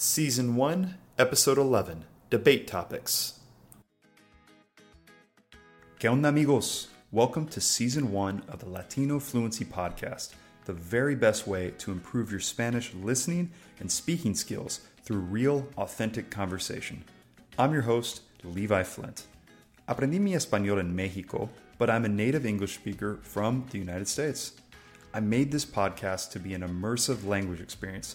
Season 1, Episode 11 Debate Topics. ¿Qué onda, amigos? Welcome to Season 1 of the Latino Fluency Podcast, the very best way to improve your Spanish listening and speaking skills through real, authentic conversation. I'm your host, Levi Flint. Aprendí mi español en Mexico, but I'm a native English speaker from the United States. I made this podcast to be an immersive language experience.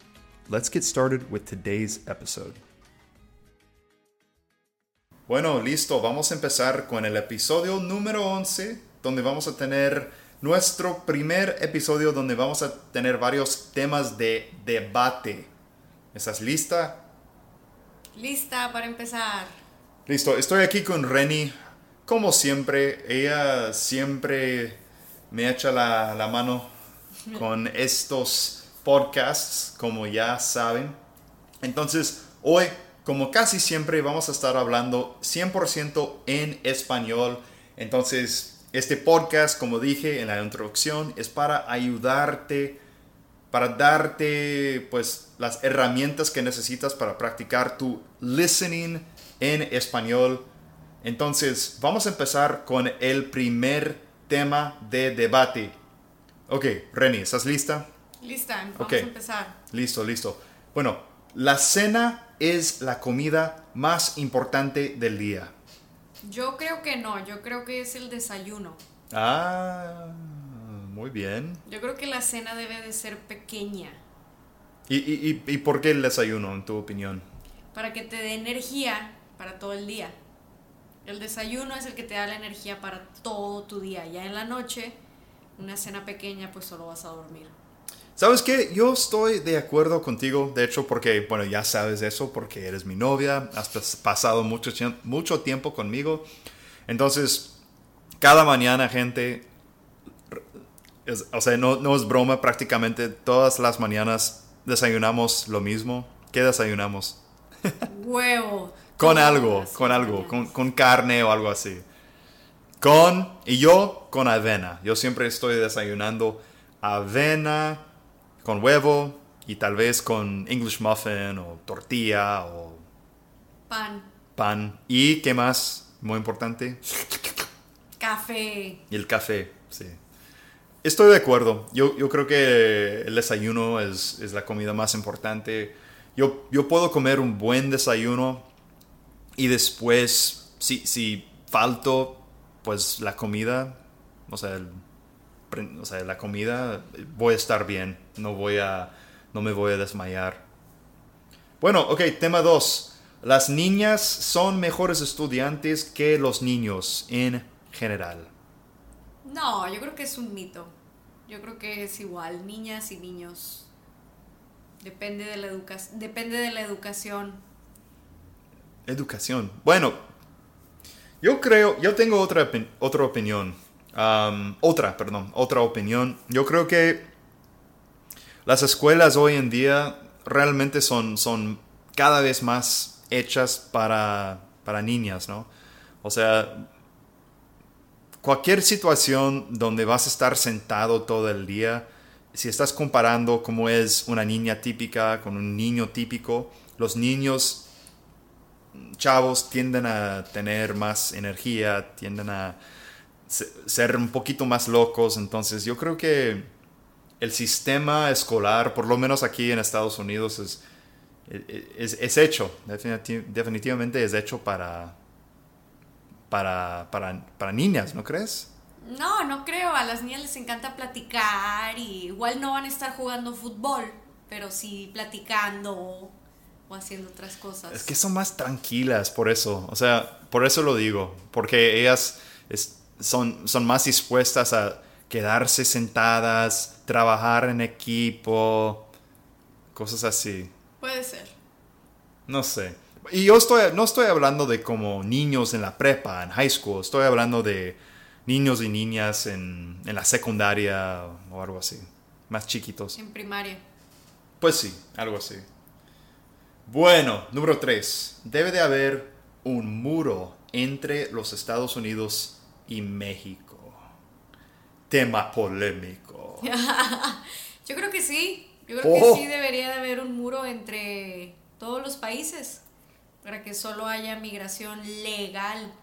Let's get started with today's episode. Bueno, listo, vamos a empezar con el episodio número 11, donde vamos a tener nuestro primer episodio donde vamos a tener varios temas de debate. ¿Estás lista? Lista para empezar. Listo, estoy aquí con Reni. Como siempre, ella siempre me echa la, la mano con estos podcasts, como ya saben. Entonces, hoy, como casi siempre, vamos a estar hablando 100% en español. Entonces, este podcast, como dije en la introducción, es para ayudarte, para darte pues las herramientas que necesitas para practicar tu listening en español. Entonces, vamos a empezar con el primer tema de debate. Ok, Reni, ¿estás lista? Lista, vamos a empezar. Listo, listo. Bueno, la cena es la comida más importante del día. Yo creo que no, yo creo que es el desayuno. Ah, muy bien. Yo creo que la cena debe de ser pequeña ¿Y, y, y, y por qué el desayuno, en tu opinión? para que te dé energía para todo el día. El desayuno es el que te da la energía para todo tu día. Ya en la noche, una cena pequeña, pues solo vas a dormir. ¿Sabes qué? Yo estoy de acuerdo contigo, de hecho, porque, bueno, ya sabes eso, porque eres mi novia, has pas- pasado mucho, tiemp- mucho tiempo conmigo. Entonces, cada mañana, gente, es- o sea, no, no es broma, prácticamente todas las mañanas desayunamos lo mismo. ¿Qué desayunamos? Huevo. Con algo, con algo, con, con carne o algo así. Con, y yo con avena. Yo siempre estoy desayunando avena con huevo y tal vez con English muffin o tortilla o Pan, pan. ¿Y qué más? Muy importante. café. Y el café, sí. Estoy de acuerdo. Yo, yo creo que el desayuno es, es la comida más importante. Yo, yo puedo comer un buen desayuno y después, si, si falto, pues la comida, o sea, el- o sea, la comida, voy a estar bien. No, voy a, no me voy a desmayar. Bueno, ok, tema 2. Las niñas son mejores estudiantes que los niños en general. No, yo creo que es un mito. Yo creo que es igual, niñas y niños. Depende de la educación, depende de la educación. Educación. Bueno, yo creo, yo tengo otra, otra opinión. Otra, perdón, otra opinión. Yo creo que las escuelas hoy en día realmente son, son cada vez más hechas para, para niñas, ¿no? O sea, cualquier situación donde vas a estar sentado todo el día, si estás comparando cómo es una niña típica con un niño típico, los niños chavos tienden a tener más energía, tienden a ser un poquito más locos, entonces yo creo que el sistema escolar, por lo menos aquí en Estados Unidos, es, es, es hecho, definiti- definitivamente es hecho para, para, para, para niñas, ¿no crees? No, no creo. A las niñas les encanta platicar y igual no van a estar jugando fútbol, pero sí platicando o haciendo otras cosas. Es que son más tranquilas, por eso. O sea, por eso lo digo. Porque ellas es- son, son más dispuestas a quedarse sentadas, trabajar en equipo, cosas así. Puede ser. No sé. Y yo estoy, no estoy hablando de como niños en la prepa, en high school. Estoy hablando de niños y niñas en, en la secundaria o algo así. Más chiquitos. En primaria. Pues sí, algo así. Bueno, número 3. Debe de haber un muro entre los Estados Unidos y México. Tema polémico. Yo creo que sí. Yo creo Oh. que sí debería de haber un muro entre todos los países para que solo haya migración legal.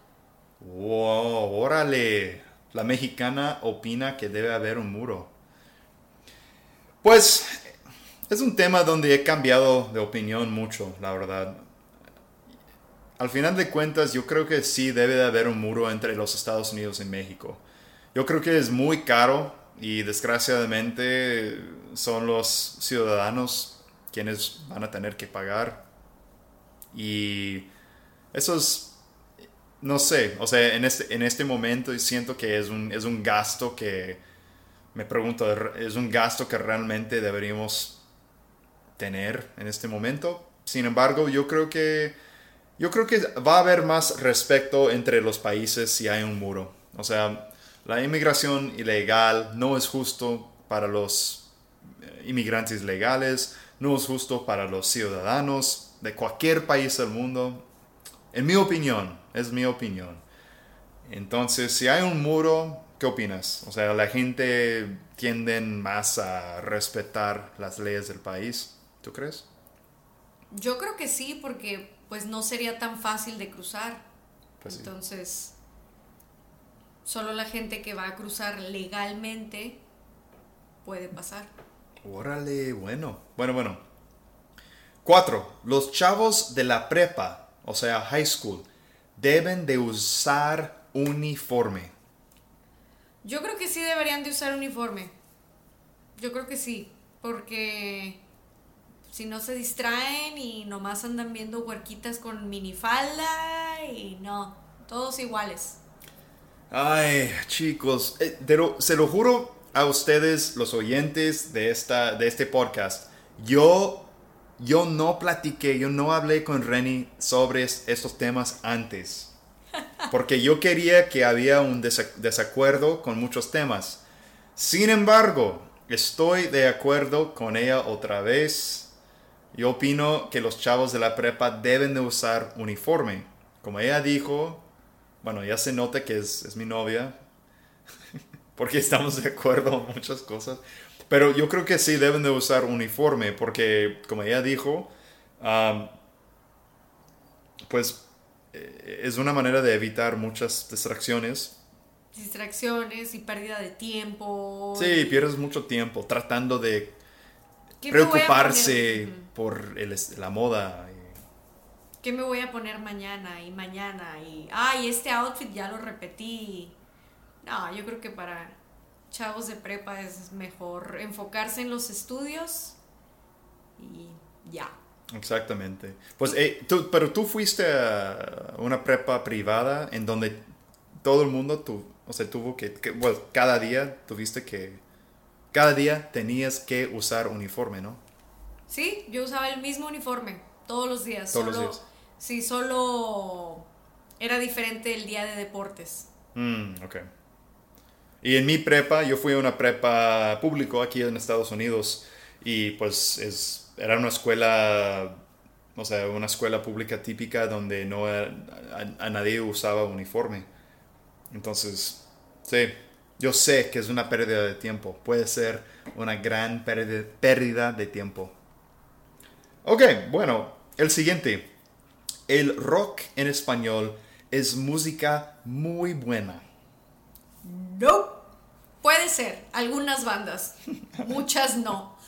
Wow, órale. La mexicana opina que debe haber un muro. Pues es un tema donde he cambiado de opinión mucho, la verdad. Al final de cuentas, yo creo que sí debe de haber un muro entre los Estados Unidos y México. Yo creo que es muy caro y desgraciadamente son los ciudadanos quienes van a tener que pagar. Y eso es, no sé, o sea, en este, en este momento siento que es un, es un gasto que, me pregunto, es un gasto que realmente deberíamos tener en este momento. Sin embargo, yo creo que, yo creo que va a haber más respeto entre los países si hay un muro. O sea, la inmigración ilegal no es justo para los eh, inmigrantes legales, no es justo para los ciudadanos de cualquier país del mundo. En mi opinión, es mi opinión. Entonces, si hay un muro, ¿qué opinas? O sea, la gente tiende más a respetar las leyes del país, ¿tú crees? Yo creo que sí, porque pues no sería tan fácil de cruzar. Pues sí. Entonces, solo la gente que va a cruzar legalmente puede pasar. Órale, bueno. Bueno, bueno. Cuatro. Los chavos de la prepa, o sea, high school, deben de usar uniforme. Yo creo que sí deberían de usar uniforme. Yo creo que sí, porque si no se distraen y nomás andan viendo huerquitas con minifalda y no, todos iguales. Ay, chicos, eh, pero se lo juro a ustedes, los oyentes de, esta, de este podcast, yo, yo no platiqué, yo no hablé con Renny sobre es- estos temas antes. Porque yo quería que había un desa- desacuerdo con muchos temas. Sin embargo, estoy de acuerdo con ella otra vez. Yo opino que los chavos de la prepa deben de usar uniforme. Como ella dijo, bueno, ya se nota que es, es mi novia, porque estamos de acuerdo en muchas cosas. Pero yo creo que sí deben de usar uniforme, porque como ella dijo, am, pues eh, es una manera de evitar muchas distracciones. Distracciones y pérdida de tiempo. Sí, pierdes mucho tiempo tratando de ¿Qué me voy a preocuparse por el la moda. y- ¿Qué me voy a poner mañana y mañana? Y, ay, este outfit ya lo repetí. No, yo creo que para chavos de prepa es mejor enfocarse en los estudios y ya. Exactamente. Pues, eh, tú- pero tú fuiste a una prepa privada en donde todo el mundo, tu, o sea, tuvo que, que- bueno, cada día tuviste que, cada día tenías que usar uniforme, ¿no? Sí, yo usaba el mismo uniforme todos los días. Todos los días. Sí, solo era diferente el día de deportes. Mm, ok. Y en mi prepa, yo fui a una prepa público aquí en Estados Unidos y pues es, era una escuela, o sea, una escuela pública típica donde no a nadie usaba uniforme. Entonces, sí, yo sé que es una pérdida de tiempo, puede ser una gran pérdida, de tiempo. Ok, bueno, el siguiente. El rock en español es música muy buena. No. Puede ser, algunas bandas, muchas no.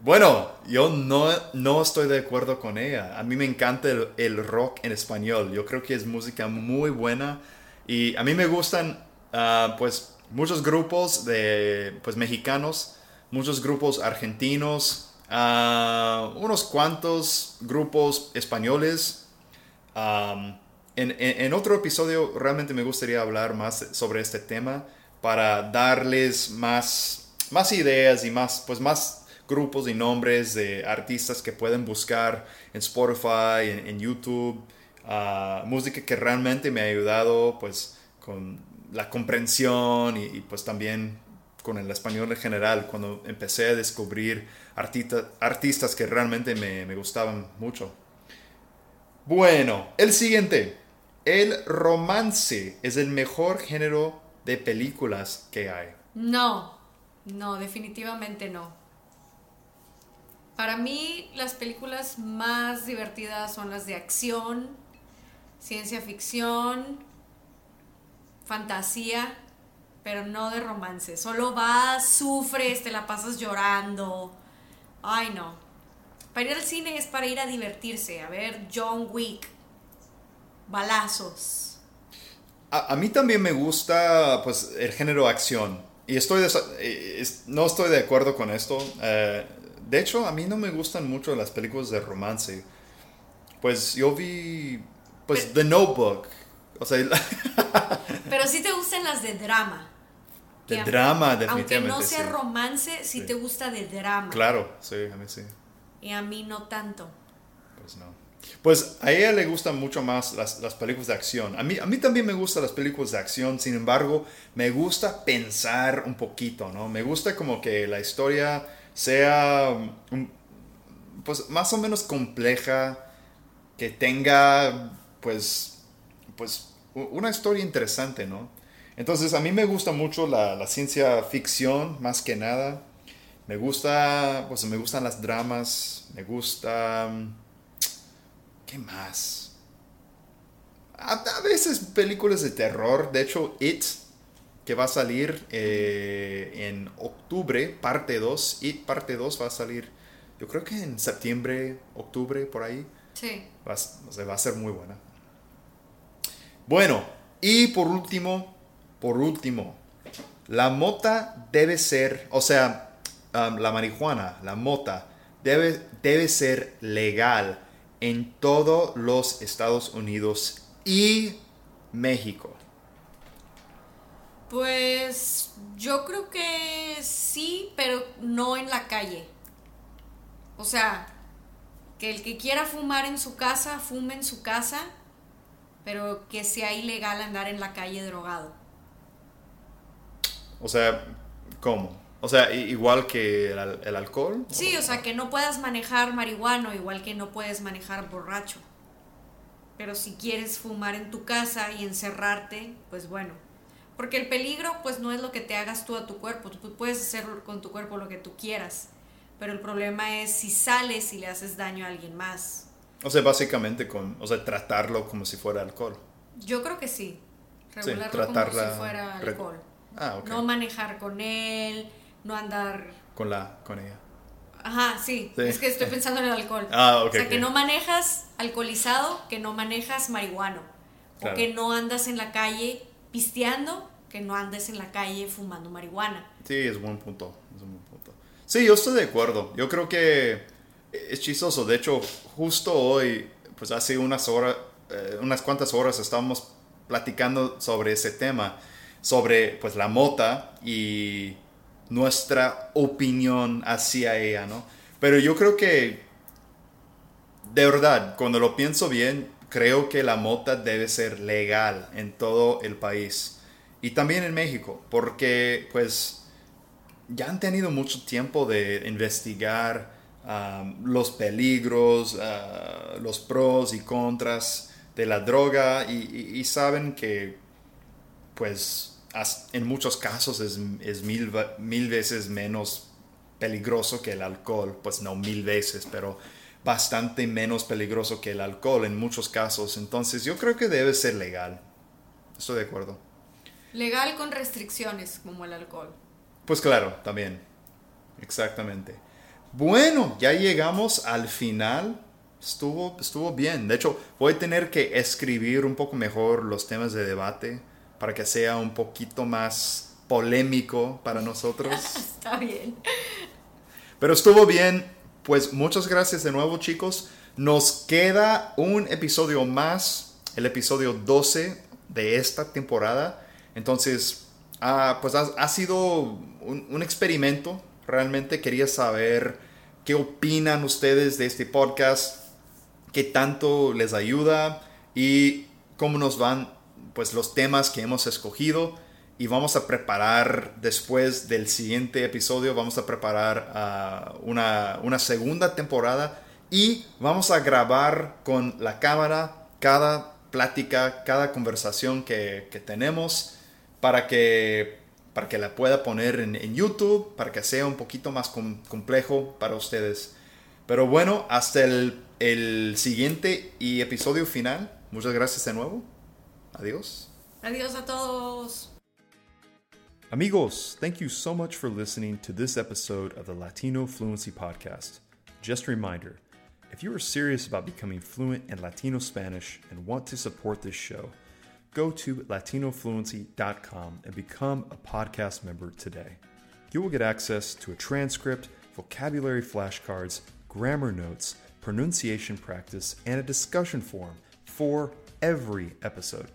Bueno, yo no, no estoy de acuerdo con ella. A mí me encanta el, el rock en español. Yo creo que es música muy buena. Y a mí me gustan, ah, pues, muchos grupos de, pues, mexicanos, muchos grupos argentinos, ah, unos cuantos grupos españoles. En- en otro episodio realmente me gustaría hablar más sobre este tema para darles más, más ideas y más, pues más grupos y nombres de artistas que pueden buscar en Spotify, en, YouTube, música que realmente me ha ayudado pues con la comprensión y, pues también con el español en general, cuando empecé a descubrir artistas que realmente me, me gustaban mucho. Bueno, el siguiente. El romance es el mejor género de películas que hay. No, no, definitivamente no. Para mí las películas más divertidas son las de acción, ciencia ficción, fantasía, pero no de romance. Solo vas, sufres, te la pasas llorando. Ay, no. Para ir al cine es para ir a divertirse, a ver John Wick, balazos. A, mí también me gusta pues el género acción. Y estoy eh, no estoy de acuerdo con esto. Eh, de hecho, a mí no me gustan mucho las películas de romance. Pues yo vi pues The Notebook. O sea, pero sí te gustan las de drama. De drama, definitivamente. Aunque no sea romance, sí, te gusta de drama. Claro, sí, a mí sí. Y a mí no tanto. Pues no. Pues a ella le gustan mucho más las, películas de acción. A mí, a mí también me gustan las películas de acción, sin embargo, me gusta pensar un poquito, ¿no? Me gusta como que la historia sea pues más o menos compleja, que tenga pues, pues una historia interesante, ¿no? Entonces a mí me gusta mucho la, la ciencia ficción, más que nada. Me gusta, pues me gustan las dramas, me gusta ¿Qué más? A, veces películas de terror. De hecho, It, que va a salir eh, en octubre, parte 2. It, parte 2 va a salir, yo creo que en septiembre, octubre, por ahí. Sí. Va, va a ser muy buena. Bueno, y por último, por último, la mota debe ser, o sea, um, la marihuana, la mota, debe, debe ser legal en todos los Estados Unidos y México? Pues yo creo que sí, pero no en la calle. O sea, que el que quiera fumar en su casa, fume en su casa, pero que sea ilegal andar en la calle drogado. O sea, ¿cómo? O sea, igual que el, alcohol. Sí, o sea, que no puedas manejar marihuano, igual que no puedes manejar borracho. Pero si quieres fumar en tu casa y encerrarte, pues bueno. Porque el peligro, pues no es lo que te hagas tú a tu cuerpo. Tú puedes hacer con tu cuerpo lo que tú quieras. Pero el problema es si sales y le haces daño a alguien más. O sea, básicamente con, o sea, tratarlo como si fuera alcohol. Yo creo que sí. Regularlo como si fuera alcohol. Ah, okay. No manejar con él, no andar... Con la, con ella. Ajá, sí. Es que estoy pensando en el alcohol. Ah, o sea, que no manejas alcoholizado, que no manejas marihuano. O que no andas en la calle pisteando, que no andes en la calle fumando marihuana. Sí, es buen punto. Es un buen punto. Sí, yo estoy de acuerdo. Yo creo que es chistoso. De hecho, justo hoy, pues hace unas horas, eh, unas cuantas horas estábamos platicando sobre ese tema, sobre pues la mota y nuestra opinión hacia ella, ¿no? Pero yo creo que, de verdad, cuando lo pienso bien, creo que la mota debe ser legal en todo el país y también en México, porque pues ya han tenido mucho tiempo de investigar um, los peligros, uh, los pros y contras de la droga y saben que pues en muchos casos es, mil, mil veces menos peligroso que el alcohol, pues no mil veces, pero bastante menos peligroso que el alcohol en muchos casos. Entonces yo creo que debe ser legal. Estoy de acuerdo. Legal con restricciones como el alcohol. Pues claro, también. Exactamente. Bueno, ya llegamos al final. Estuvo, estuvo bien. De hecho, voy a tener que escribir un poco mejor los temas de debate para que sea un poquito más polémico para nosotros. Está bien. Pero estuvo bien. Pues muchas gracias de nuevo chicos. Nos queda un episodio más, el episodio 12 de esta temporada. Entonces, ah, pues ha, sido un, experimento Realmente quería saber qué opinan ustedes de este podcast, qué tanto les ayuda y cómo nos van pues los temas que hemos escogido. Y vamos a preparar después del siguiente episodio vamos a preparar ah, una, segunda temporada y vamos a grabar con la cámara cada plática, cada conversación que tenemos para que, para que la pueda poner en, en, YouTube, para que sea un poquito más complejo para ustedes. Pero bueno, hasta el, el siguiente y episodio final. Muchas gracias de nuevo. Adiós. Adiós a todos. Amigos, thank you so much for listening to this episode of the Latino Fluency Podcast. Just a reminder if you are serious about becoming fluent in Latino Spanish and want to support this show, go to latinofluency.com and become a podcast member today. You will get access to a transcript, vocabulary flashcards, grammar notes, pronunciation practice, and a discussion forum for every episode.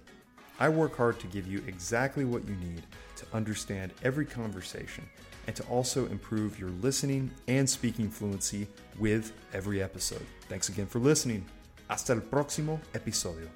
I work hard to give you exactly what you need to understand every conversation and to also improve your listening and speaking fluency with every episode. Thanks again for listening. Hasta el próximo episodio.